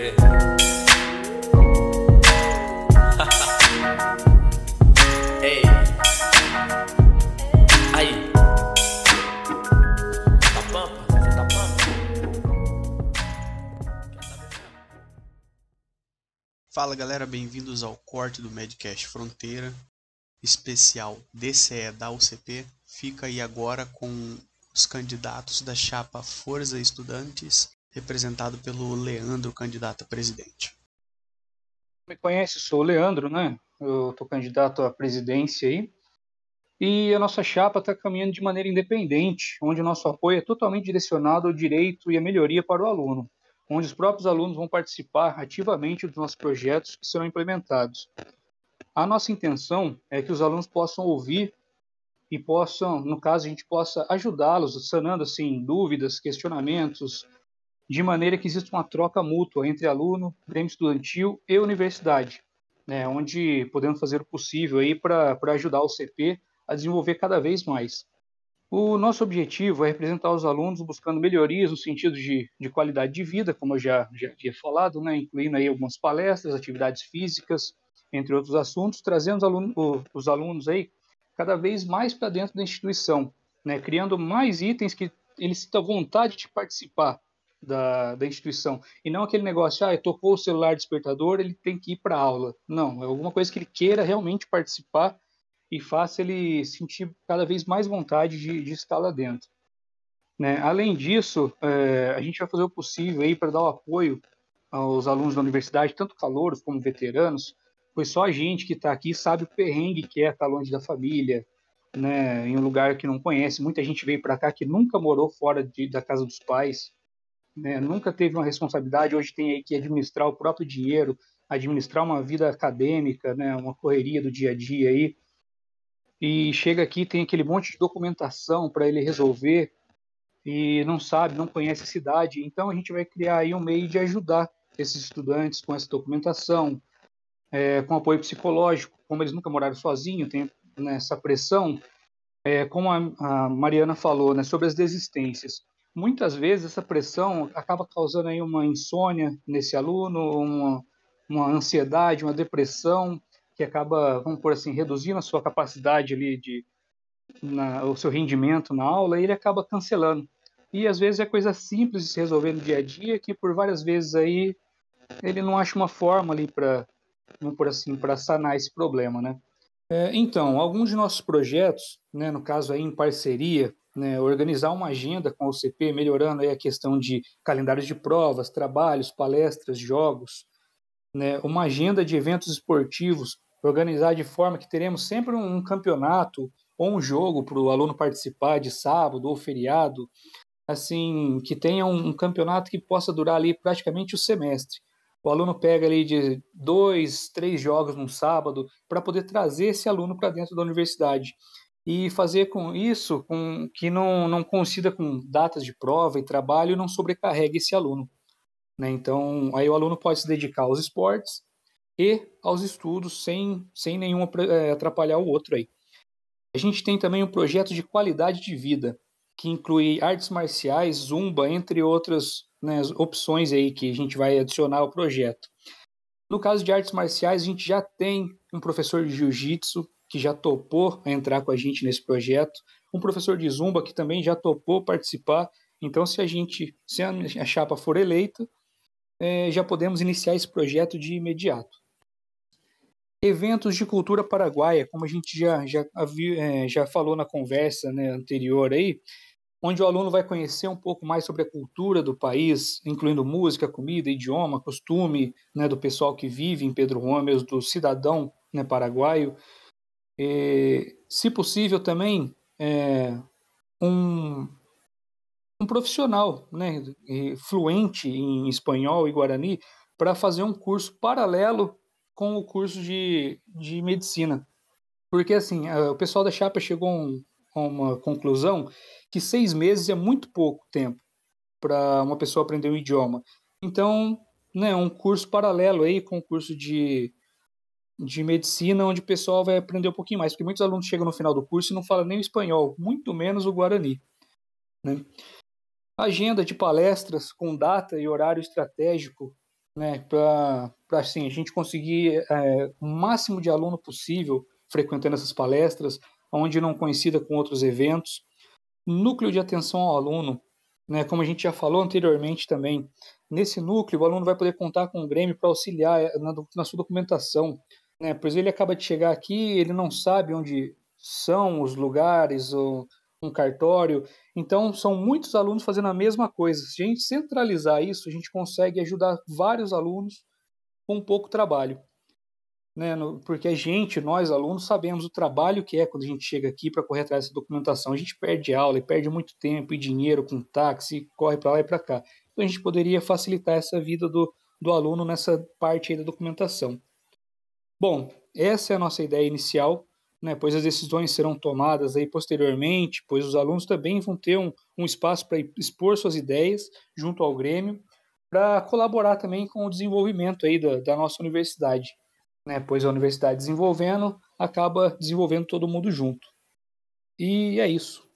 crer. Ei. Aí. Tá pampa? Você tá pampa? Fala galera, bem-vindos ao corte do Medcast Fronteira, especial DCE da UCP. Fica aí agora com os candidatos da chapa Força Estudantes, representado pelo Leandro, candidato a presidente. me conhece, sou o Leandro, né? Eu tô candidato à presidência aí. E a nossa chapa está caminhando de maneira independente, onde o nosso apoio é totalmente direcionado ao direito e à melhoria para o aluno, onde os próprios alunos vão participar ativamente dos nossos projetos que serão implementados. A nossa intenção é que os alunos possam ouvir e possam, no caso, a gente possa ajudá-los, sanando assim dúvidas, questionamentos, de maneira que exista uma troca mútua entre aluno, grêmio estudantil e universidade, né, onde podemos fazer o possível para ajudar o CP a desenvolver cada vez mais. O nosso objetivo é representar os alunos buscando melhorias no sentido de, de qualidade de vida, como eu já, já havia falado, né, incluindo aí algumas palestras, atividades físicas, entre outros assuntos, trazendo os alunos, os alunos aí cada vez mais para dentro da instituição, né, criando mais itens que eles sintam vontade de participar da, da instituição. E não aquele negócio, ah, tocou o celular despertador, ele tem que ir para aula. Não, é alguma coisa que ele queira realmente participar e faça ele sentir cada vez mais vontade de, de estar lá dentro. Né? Além disso, é, a gente vai fazer o possível aí para dar o apoio aos alunos da universidade, tanto calouros como veteranos, pois só a gente que está aqui sabe o perrengue que é estar longe da família, né, em um lugar que não conhece. Muita gente veio para cá que nunca morou fora de, da casa dos pais, né, nunca teve uma responsabilidade. Hoje tem que administrar o próprio dinheiro, administrar uma vida acadêmica, né, uma correria do dia a dia aí. E chega aqui tem aquele monte de documentação para ele resolver e não sabe, não conhece a cidade. Então a gente vai criar aí um meio de ajudar esses estudantes com essa documentação, é, com apoio psicológico, como eles nunca moraram sozinhos, tem né, essa pressão, é, como a, a, Mariana falou, né, sobre as desistências. Muitas vezes essa pressão acaba causando aí uma insônia nesse aluno, uma, uma ansiedade, uma depressão, que acaba, vamos por assim, reduzindo a sua capacidade ali de na, o seu rendimento na aula e ele acaba cancelando. E às vezes é coisa simples de se resolver no dia a dia que por várias vezes aí ele não acha uma forma ali para vamos por assim, para sanar esse problema, né? É, então, alguns de nossos projetos, né, no caso aí em parceria, né, organizar uma agenda com o CP, melhorando a questão de calendários de provas, trabalhos, palestras, jogos, né, uma agenda de eventos esportivos, organizar de forma que teremos sempre um campeonato ou um jogo para o aluno participar de sábado ou feriado, assim, que tenha um, um campeonato que possa durar ali praticamente o semestre. O aluno pega ali de dois, três jogos num sábado para poder trazer esse aluno para dentro da universidade e fazer com isso com que não, não coincida com datas de prova e trabalho e não sobrecarregue esse aluno. Né? Então, aí o aluno pode se dedicar aos esportes e aos estudos sem, sem nenhum é, atrapalhar o outro aí. A gente tem também um projeto de qualidade de vida, que inclui artes marciais, zumba, entre outras né, opções aí que a gente vai adicionar ao projeto. No caso de artes marciais, a gente já tem um professor de jiu-jitsu que já topou entrar com a gente nesse projeto, um professor de zumba que também já topou participar. Então, se a gente, se a chapa for eleita, é, já podemos iniciar esse projeto de imediato. Eventos de cultura paraguaia, como a gente já, já, é, já falou na conversa né, anterior aí, onde o aluno vai conhecer um pouco mais sobre a cultura do país, incluindo música, comida, idioma, costume né, do pessoal que vive em Pedro Gomes, do cidadão né, paraguaio. E, se possível, também é, um, um profissional né, fluente em espanhol e guarani para fazer um curso paralelo com o curso de, de medicina. Porque, assim, o pessoal da Chapa chegou a, um, uma conclusão que seis meses é muito pouco tempo para uma pessoa aprender um idioma. Então, né, um curso paralelo aí com o curso de, de medicina, onde o pessoal vai aprender um pouquinho mais, porque muitos alunos chegam no final do curso e não falam nem o espanhol, muito menos o guarani. Né? Agenda de palestras com data e horário estratégico né, para assim, a gente conseguir é, o máximo de aluno possível frequentando essas palestras, onde não coincida com outros eventos. Núcleo de atenção ao aluno, né, como a gente já falou anteriormente também, nesse núcleo o aluno vai poder contar com o Grêmio para auxiliar é, na, na sua documentação, né, pois ele acaba de chegar aqui, ele não sabe onde são os lugares, ou um cartório. Então, são muitos alunos fazendo a mesma coisa. Se a gente centralizar isso, a gente consegue ajudar vários alunos com pouco trabalho. Né? Porque a gente, nós alunos, sabemos o trabalho que é quando a gente chega aqui para correr atrás dessa documentação. A gente perde aula e perde muito tempo e dinheiro com táxi, corre para lá e para cá. Então, a gente poderia facilitar essa vida do, do aluno nessa parte aí da documentação. Bom, essa é a nossa ideia inicial né, pois as decisões serão tomadas aí posteriormente, pois os alunos também vão ter um, um espaço para expor suas ideias junto ao Grêmio, para colaborar também com o desenvolvimento aí da, da nossa universidade, né, pois a universidade desenvolvendo acaba desenvolvendo todo mundo junto. E é isso.